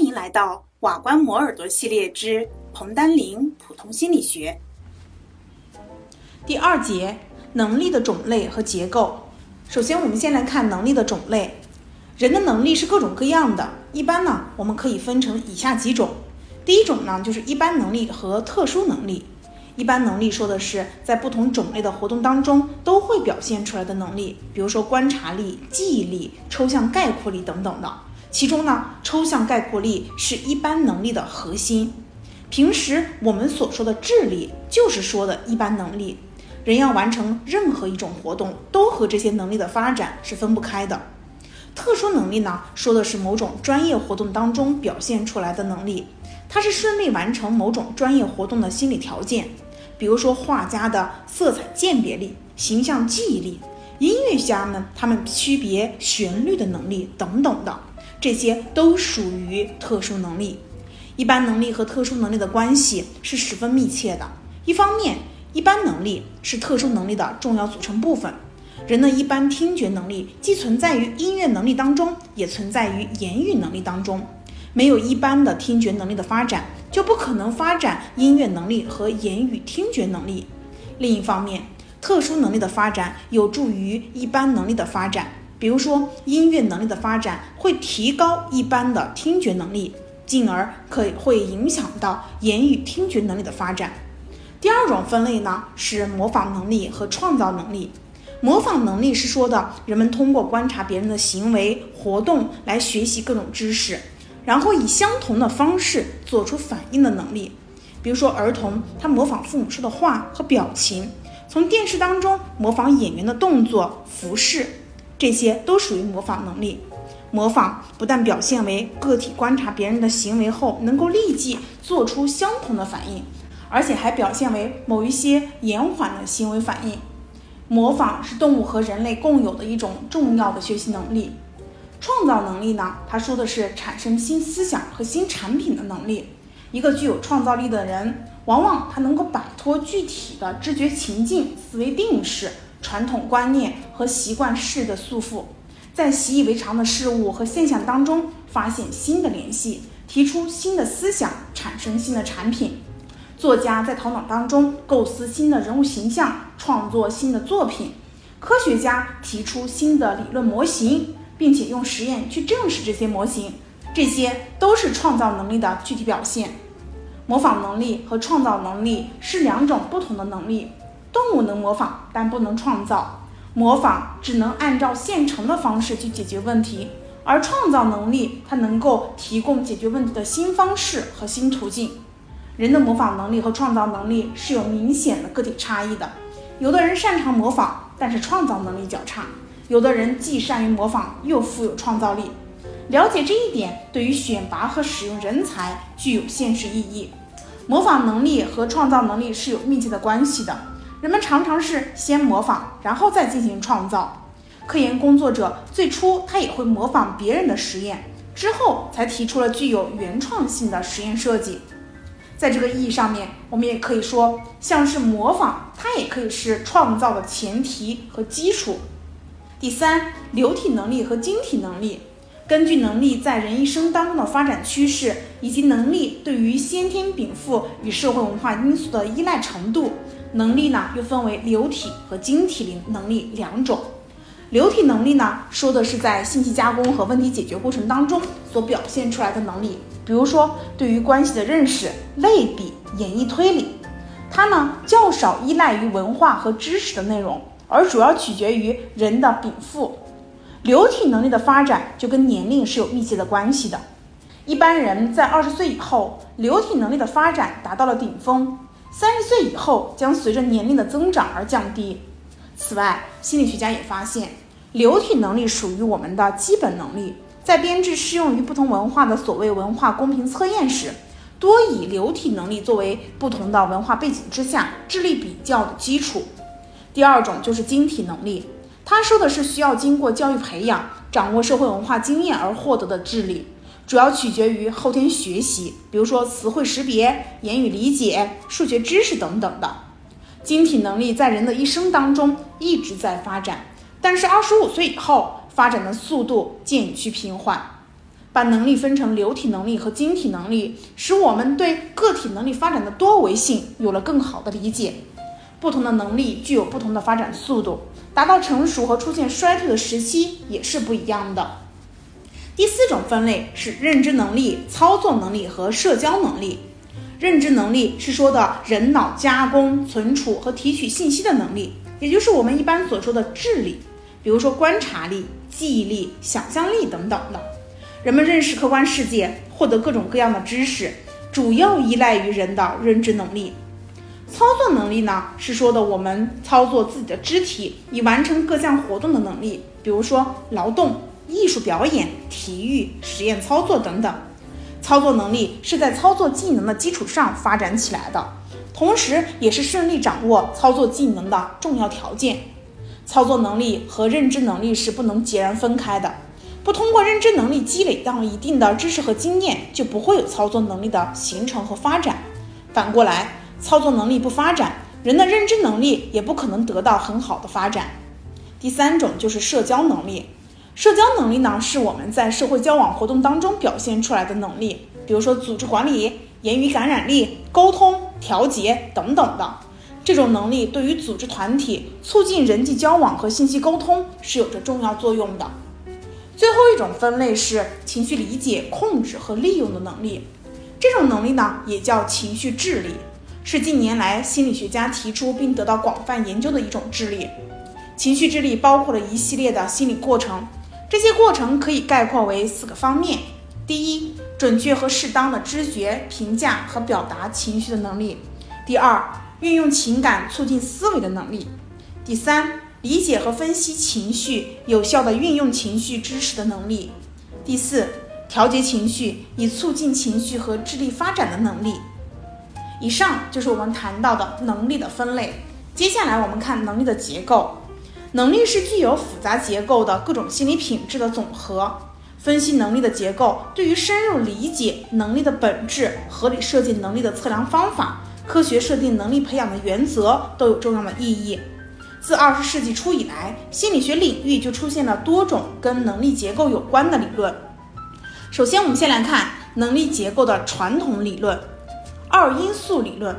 欢迎来到瓦关摩耳朵系列之彭丹林普通心理学第二节能力的种类和结构。首先，我们先来看能力的种类。人的能力是各种各样的，一般呢，我们可以分成以下几种。第一种呢，就是一般能力和特殊能力。一般能力说的是在不同种类的活动当中都会表现出来的能力，比如说观察力、记忆力、抽象概括力等等的。其中呢，抽象概括力是一般能力的核心。平时我们所说的智力，就是说的一般能力。人要完成任何一种活动，都和这些能力的发展是分不开的。特殊能力呢，说的是某种专业活动当中表现出来的能力，它是顺利完成某种专业活动的心理条件。比如说画家的色彩鉴别力、形象记忆力，音乐家们他们区别旋律的能力等等的，这些都属于特殊能力。一般能力和特殊能力的关系是十分密切的。一方面，一般能力是特殊能力的重要组成部分。人的一般听觉能力既存在于音乐能力当中，也存在于言语能力当中。没有一般的听觉能力的发展，就不可能发展音乐能力和言语听觉能力。另一方面，特殊能力的发展有助于一般能力的发展。比如说，音乐能力的发展会提高一般的听觉能力，进而可会影响到言语听觉能力的发展。第二种分类呢是模仿能力和创造能力。模仿能力是说的人们通过观察别人的行为活动来学习各种知识。然后以相同的方式做出反应的能力，比如说儿童他模仿父母说的话和表情，从电视当中模仿演员的动作、服饰，这些都属于模仿能力。模仿不但表现为个体观察别人的行为后能够立即做出相同的反应，而且还表现为某一些延缓的行为反应。模仿是动物和人类共有的一种重要的学习能力。创造能力呢？他说的是产生新思想和新产品的能力。一个具有创造力的人，往往他能够摆脱具体的知觉情境、思维定式、传统观念和习惯式的束缚，在习以为常的事物和现象当中发现新的联系，提出新的思想，产生新的产品。作家在头脑当中构思新的人物形象，创作新的作品。科学家提出新的理论模型。并且用实验去证实这些模型，这些都是创造能力的具体表现。模仿能力和创造能力是两种不同的能力。动物能模仿，但不能创造。模仿只能按照现成的方式去解决问题，而创造能力它能够提供解决问题的新方式和新途径。人的模仿能力和创造能力是有明显的个体差异的。有的人擅长模仿，但是创造能力较差。有的人既善于模仿，又富有创造力。了解这一点，对于选拔和使用人才具有现实意义。模仿能力和创造能力是有密切的关系的。人们常常是先模仿，然后再进行创造。科研工作者最初他也会模仿别人的实验，之后才提出了具有原创性的实验设计。在这个意义上面，我们也可以说，像是模仿，它也可以是创造的前提和基础。第三，流体能力和晶体能力，根据能力在人一生当中的发展趋势，以及能力对于先天禀赋与社会文化因素的依赖程度，能力呢又分为流体和晶体灵能力两种。流体能力呢，说的是在信息加工和问题解决过程当中所表现出来的能力，比如说对于关系的认识、类比、演绎推理，它呢较少依赖于文化和知识的内容。而主要取决于人的禀赋，流体能力的发展就跟年龄是有密切的关系的。一般人在二十岁以后，流体能力的发展达到了顶峰；三十岁以后，将随着年龄的增长而降低。此外，心理学家也发现，流体能力属于我们的基本能力，在编制适用于不同文化的所谓文化公平测验时，多以流体能力作为不同的文化背景之下智力比较的基础。第二种就是晶体能力，他说的是需要经过教育培养、掌握社会文化经验而获得的智力，主要取决于后天学习，比如说词汇识别、言语理解、数学知识等等的。晶体能力在人的一生当中一直在发展，但是二十五岁以后发展的速度渐趋平缓。把能力分成流体能力和晶体能力，使我们对个体能力发展的多维性有了更好的理解。不同的能力具有不同的发展速度，达到成熟和出现衰退的时期也是不一样的。第四种分类是认知能力、操作能力和社交能力。认知能力是说的人脑加工、存储和提取信息的能力，也就是我们一般所说的智力，比如说观察力、记忆力、想象力等等的。人们认识客观世界、获得各种各样的知识，主要依赖于人的认知能力。操作能力呢，是说的我们操作自己的肢体以完成各项活动的能力，比如说劳动、艺术表演、体育、实验操作等等。操作能力是在操作技能的基础上发展起来的，同时也是顺利掌握操作技能的重要条件。操作能力和认知能力是不能截然分开的。不通过认知能力积累到一定的知识和经验，就不会有操作能力的形成和发展。反过来，操作能力不发展，人的认知能力也不可能得到很好的发展。第三种就是社交能力。社交能力呢，是我们在社会交往活动当中表现出来的能力，比如说组织管理、言语感染力、沟通、调节等等的。这种能力对于组织团体、促进人际交往和信息沟通是有着重要作用的。最后一种分类是情绪理解、控制和利用的能力。这种能力呢，也叫情绪智力，是近年来心理学家提出并得到广泛研究的一种智力。情绪智力包括了一系列的心理过程，这些过程可以概括为四个方面：第一，准确和适当的知觉、评价和表达情绪的能力；第二，运用情感促进思维的能力；第三，理解和分析情绪，有效的运用情绪知识的能力；第四，调节情绪，以促进情绪和智力发展的能力。以上就是我们谈到的能力的分类。接下来我们看能力的结构。能力是具有复杂结构的各种心理品质的总和。分析能力的结构，对于深入理解能力的本质、合理设计能力的测量方法、科学设定能力培养的原则都有重要的意义。自二十世纪初以来，心理学领域就出现了多种跟能力结构有关的理论。首先，我们先来看能力结构的传统理论——二因素理论。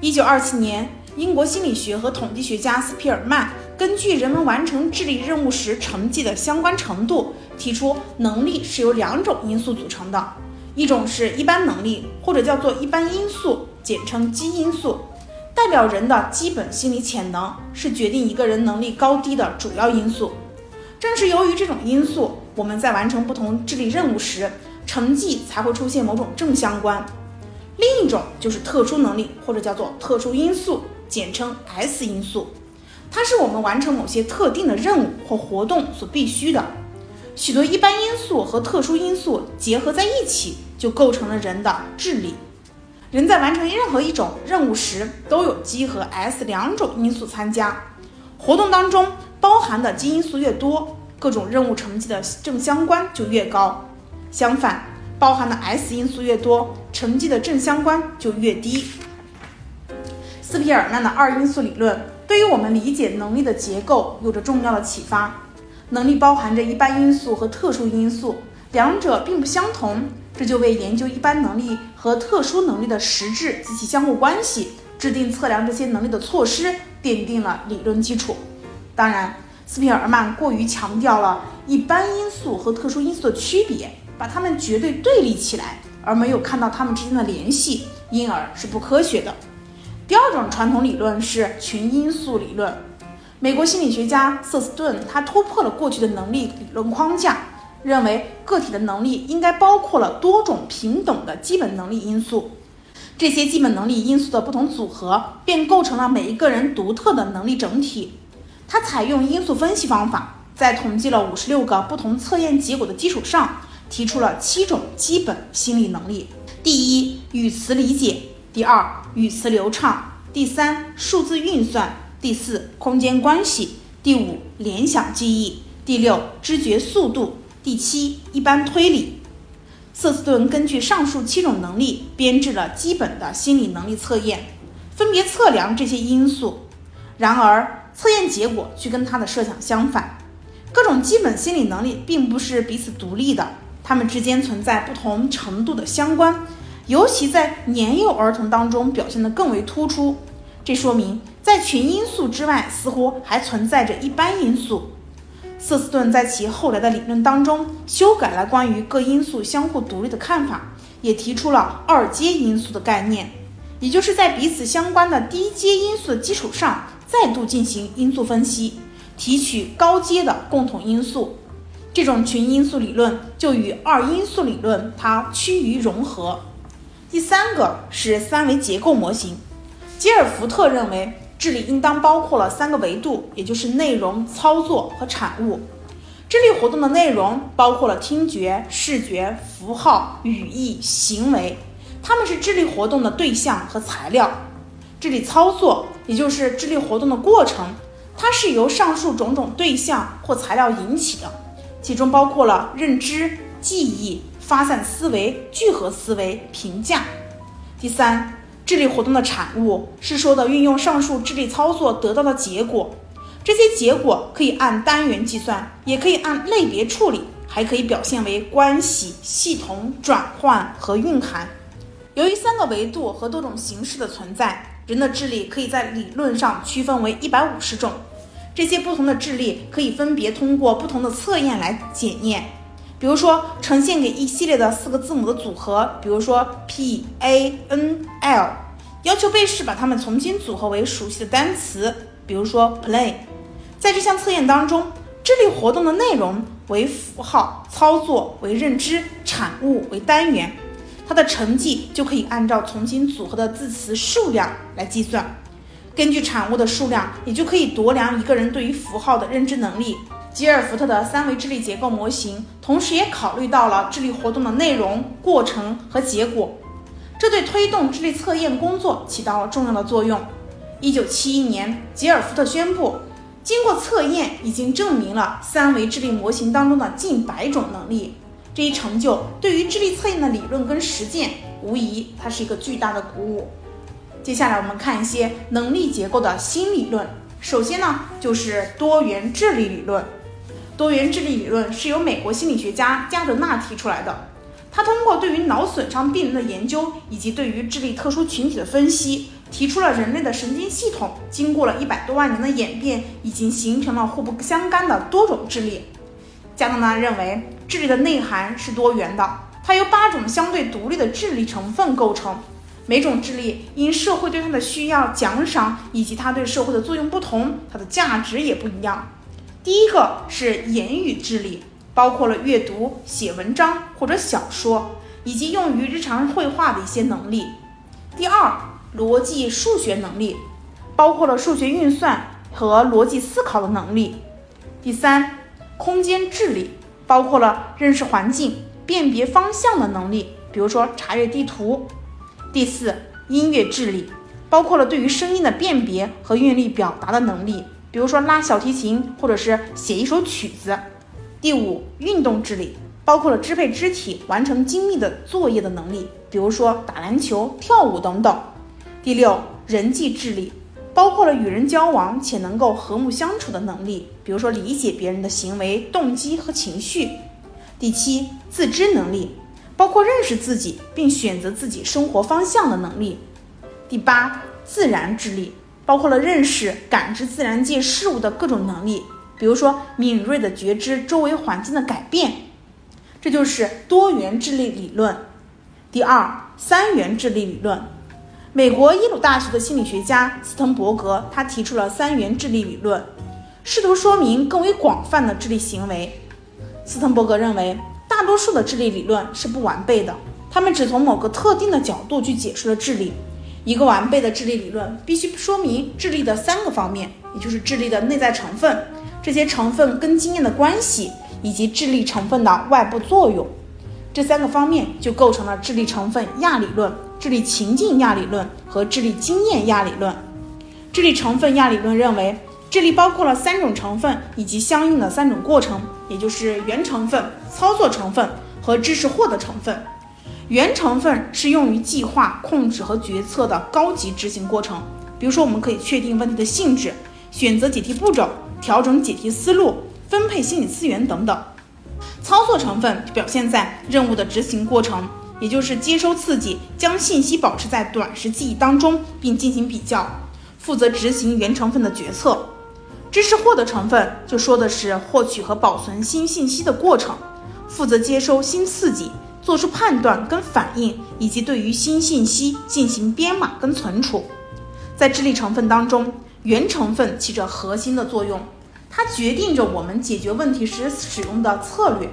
一九二七年，英国心理学和统计学家斯皮尔曼根据人们完成智力任务时成绩的相关程度，提出能力是由两种因素组成的，一种是一般能力，或者叫做一般因素，简称基因素。代表人的基本心理潜能是决定一个人能力高低的主要因素。正是由于这种因素，我们在完成不同智力任务时，成绩才会出现某种正相关。另一种就是特殊能力，或者叫做特殊因素，简称 S 因素。它是我们完成某些特定的任务或活动所必须的。许多一般因素和特殊因素结合在一起，就构成了人的智力。人在完成任何一种任务时，都有基和 S 两种因素参加。活动当中包含的基因素越多，各种任务成绩的正相关就越高。相反，包含的 S 因素越多，成绩的正相关就越低。斯皮尔曼的二因素理论对于我们理解能力的结构有着重要的启发。能力包含着一般因素和特殊因素，两者并不相同。这就为研究一般能力和特殊能力的实质及其相互关系，制定测量这些能力的措施，奠定了理论基础。当然，斯皮尔曼过于强调了一般因素和特殊因素的区别，把它们绝对对立起来，而没有看到它们之间的联系，因而是不科学的。第二种传统理论是群因素理论。美国心理学家瑟斯顿他突破了过去的能力理论框架。认为个体的能力应该包括了多种平等的基本能力因素，这些基本能力因素的不同组合便构成了每一个人独特的能力整体。他采用因素分析方法，在统计了五十六个不同测验结果的基础上，提出了七种基本心理能力：第一，语词理解；第二，语词流畅；第三，数字运算；第四，空间关系；第五，联想记忆；第六，知觉速度。第七，一般推理。瑟斯顿根据上述七种能力编制了基本的心理能力测验，分别测量这些因素。然而，测验结果却跟他的设想相反。各种基本心理能力并不是彼此独立的，它们之间存在不同程度的相关，尤其在年幼儿童当中表现得更为突出。这说明，在群因素之外，似乎还存在着一般因素。瑟斯顿在其后来的理论当中，修改了关于各因素相互独立的看法，也提出了二阶因素的概念，也就是在彼此相关的低阶因素的基础上，再度进行因素分析。提取高阶的共同因素，这种群因素理论就与二因素理论它趋于融合。第三个是三维结构模型，吉尔福特认为智力应当包括了三个维度，也就是内容、操作和产物。智力活动的内容包括了听觉、视觉、符号、语义、行为，它们是智力活动的对象和材料。智力操作也就是智力活动的过程。它是由上述种种对象或材料引起的，其中包括了认知、记忆、发散思维、聚合思维、评价。第三，智力活动的产物是说的运用上述智力操作得到的结果，这些结果可以按单元计算，也可以按类别处理，还可以表现为关系、系统、转换和蕴含。由于三个维度和多种形式的存在。人的智力可以在理论上区分为一百五十种，这些不同的智力可以分别通过不同的测验来检验。比如说，呈现给一系列的四个字母的组合，比如说 P A N L，要求被试把它们重新组合为熟悉的单词，比如说 play。在这项测验当中，智力活动的内容为符号，操作为认知，产物为单元。它的成绩就可以按照重新组合的字词数量来计算，根据产物的数量，也就可以度量一个人对于符号的认知能力。吉尔福特的三维智力结构模型，同时也考虑到了智力活动的内容、过程和结果，这对推动智力测验工作起到了重要的作用。一九七一年，吉尔福特宣布，经过测验，已经证明了三维智力模型当中的近百种能力。这一成就对于智力测验的理论跟实践，无疑它是一个巨大的鼓舞。接下来我们看一些能力结构的新理论。首先呢，就是多元智力理论。多元智力理论是由美国心理学家加德纳提出来的。他通过对于脑损伤病人的研究以及对于智力特殊群体的分析，提出了人类的神经系统经过了一百多万年的演变，已经形成了互不相干的多种智力。加德纳认为。智力的内涵是多元的，它由八种相对独立的智力成分构成。每种智力因社会对它的需要、奖赏以及它对社会的作用不同，它的价值也不一样。第一个是言语智力，包括了阅读、写文章或者小说，以及用于日常绘画的一些能力。第二，逻辑数学能力，包括了数学运算和逻辑思考的能力。第三，空间智力。包括了认识环境、辨别方向的能力，比如说查阅地图。第四，音乐智力，包括了对于声音的辨别和韵律表达的能力，比如说拉小提琴或者是写一首曲子。第五，运动智力，包括了支配肢体完成精密的作业的能力，比如说打篮球、跳舞等等。第六，人际智力。包括了与人交往且能够和睦相处的能力，比如说理解别人的行为、动机和情绪。第七，自知能力，包括认识自己并选择自己生活方向的能力。第八，自然智力，包括了认识、感知自然界事物的各种能力，比如说敏锐的觉知周围环境的改变。这就是多元智力理论。第二，三元智力理论。美国耶鲁大学的心理学家斯滕伯格，他提出了三元智力理论，试图说明更为广泛的智力行为。斯滕伯格认为，大多数的智力理论是不完备的，他们只从某个特定的角度去解释了智力。一个完备的智力理论必须说明智力的三个方面，也就是智力的内在成分、这些成分跟经验的关系，以及智力成分的外部作用。这三个方面就构成了智力成分亚理论。智力情境亚理论和智力经验亚理论。智力成分亚理论认为，智力包括了三种成分以及相应的三种过程，也就是原成分、操作成分和知识获得成分。原成分是用于计划、控制和决策的高级执行过程，比如说，我们可以确定问题的性质、选择解题步骤、调整解题思路、分配心理资源等等。操作成分表现在任务的执行过程，也就是接收刺激，将信息保持在短时记忆当中，并进行比较，负责执行原成分的决策。知识获得成分就说的是获取和保存新信息的过程，负责接收新刺激，做出判断跟反应，以及对于新信息进行编码跟存储。在智力成分当中，原成分起着核心的作用。它决定着我们解决问题时使用的策略。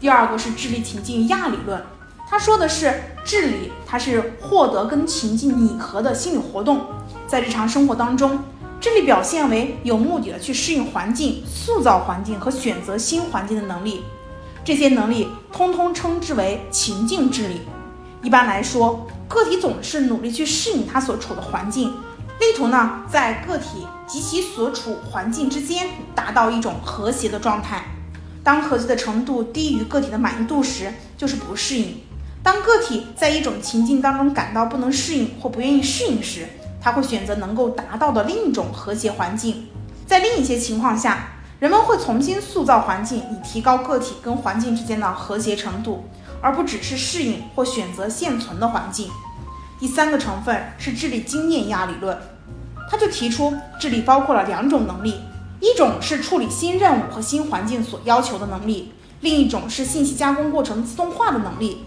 第二个是智力情境亚理论，它说的是智力，它是获得跟情境拟合的心理活动。在日常生活当中，智力表现为有目的的去适应环境、塑造环境和选择新环境的能力。这些能力通通称之为情境智力。一般来说，个体总是努力去适应他所处的环境。力图呢，在个体及其所处环境之间达到一种和谐的状态。当和谐的程度低于个体的满意度时，就是不适应。当个体在一种情境当中感到不能适应或不愿意适应时，他会选择能够达到的另一种和谐环境。在另一些情况下，人们会重新塑造环境，以提高个体跟环境之间的和谐程度，而不只是适应或选择现存的环境。第三个成分是智力经验压理论。他就提出，智力包括了两种能力，一种是处理新任务和新环境所要求的能力，另一种是信息加工过程自动化的能力。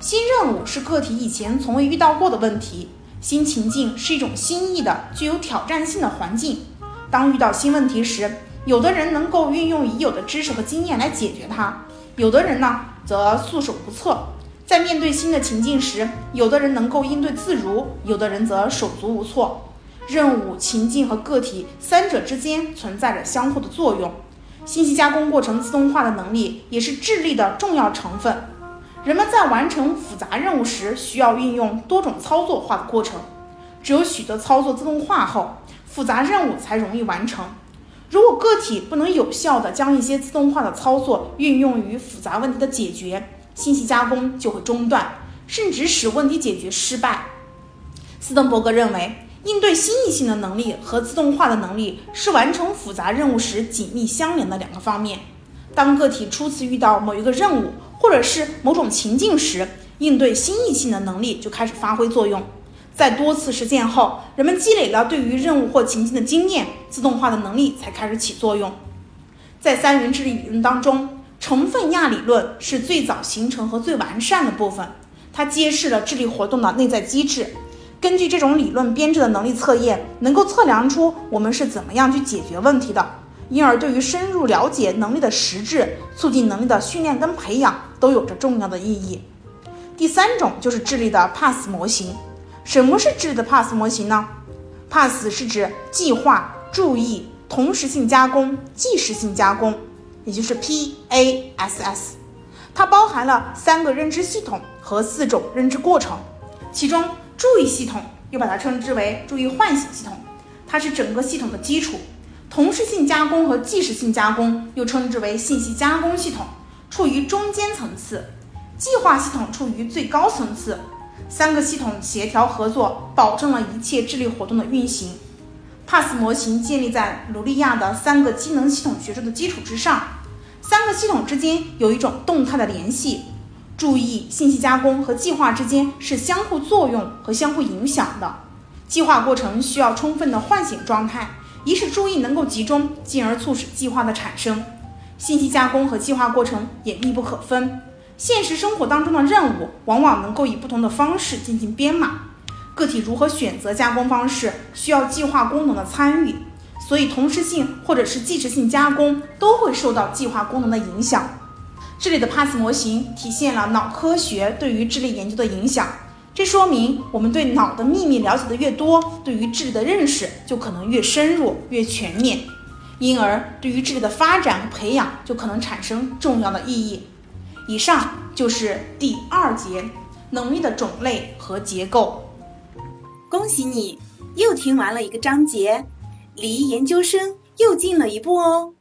新任务是个体以前从未遇到过的问题，新情境是一种新意的、具有挑战性的环境。当遇到新问题时，有的人能够运用已有的知识和经验来解决它，有的人呢则束手无策。在面对新的情境时，有的人能够应对自如，有的人则手足无措。任务、情境和个体三者之间存在着相互的作用。信息加工过程自动化的能力也是智力的重要成分。人们在完成复杂任务时，需要运用多种操作化的过程。只有许多操作自动化后，复杂任务才容易完成。如果个体不能有效地将一些自动化的操作运用于复杂问题的解决，信息加工就会中断，甚至使问题解决失败。斯登伯格认为。应对新异性的能力和自动化的能力是完成复杂任务时紧密相连的两个方面。当个体初次遇到某一个任务或者是某种情境时，应对新异性的能力就开始发挥作用。在多次实践后，人们积累了对于任务或情境的经验，自动化的能力才开始起作用。在三元智力理论当中，成分亚理论是最早形成和最完善的部分，它揭示了智力活动的内在机制。根据这种理论编制的能力测验，能够测量出我们是怎么样去解决问题的，因而对于深入了解能力的实质、促进能力的训练跟培养都有着重要的意义。第三种就是智力的 PASS 模型。什么是智的 PASS 模型呢？PASS 是指计划、注意、同时性加工、即时性加工，也就是 PASS。它包含了三个认知系统和四种认知过程，其中。注意系统又把它称之为注意唤醒系统，它是整个系统的基础。同时性加工和即时性加工又称之为信息加工系统，处于中间层次。计划系统处于最高层次。三个系统协调合作，保证了一切智力活动的运行。PASS 模型建立在卢利亚的三个机能系统学说的基础之上，三个系统之间有一种动态的联系。注意，信息加工和计划之间是相互作用和相互影响的。计划过程需要充分的唤醒状态，以使注意能够集中，进而促使计划的产生。信息加工和计划过程也密不可分。现实生活当中的任务往往能够以不同的方式进行编码，个体如何选择加工方式，需要计划功能的参与。所以，同时性或者是即时性加工都会受到计划功能的影响。这里的 PASS 模型体现了脑科学对于智力研究的影响，这说明我们对脑的秘密了解的越多，对于智力的认识就可能越深入、越全面，因而对于智力的发展和培养就可能产生重要的意义。以上就是第二节能力的种类和结构。恭喜你又听完了一个章节，离研究生又近了一步哦。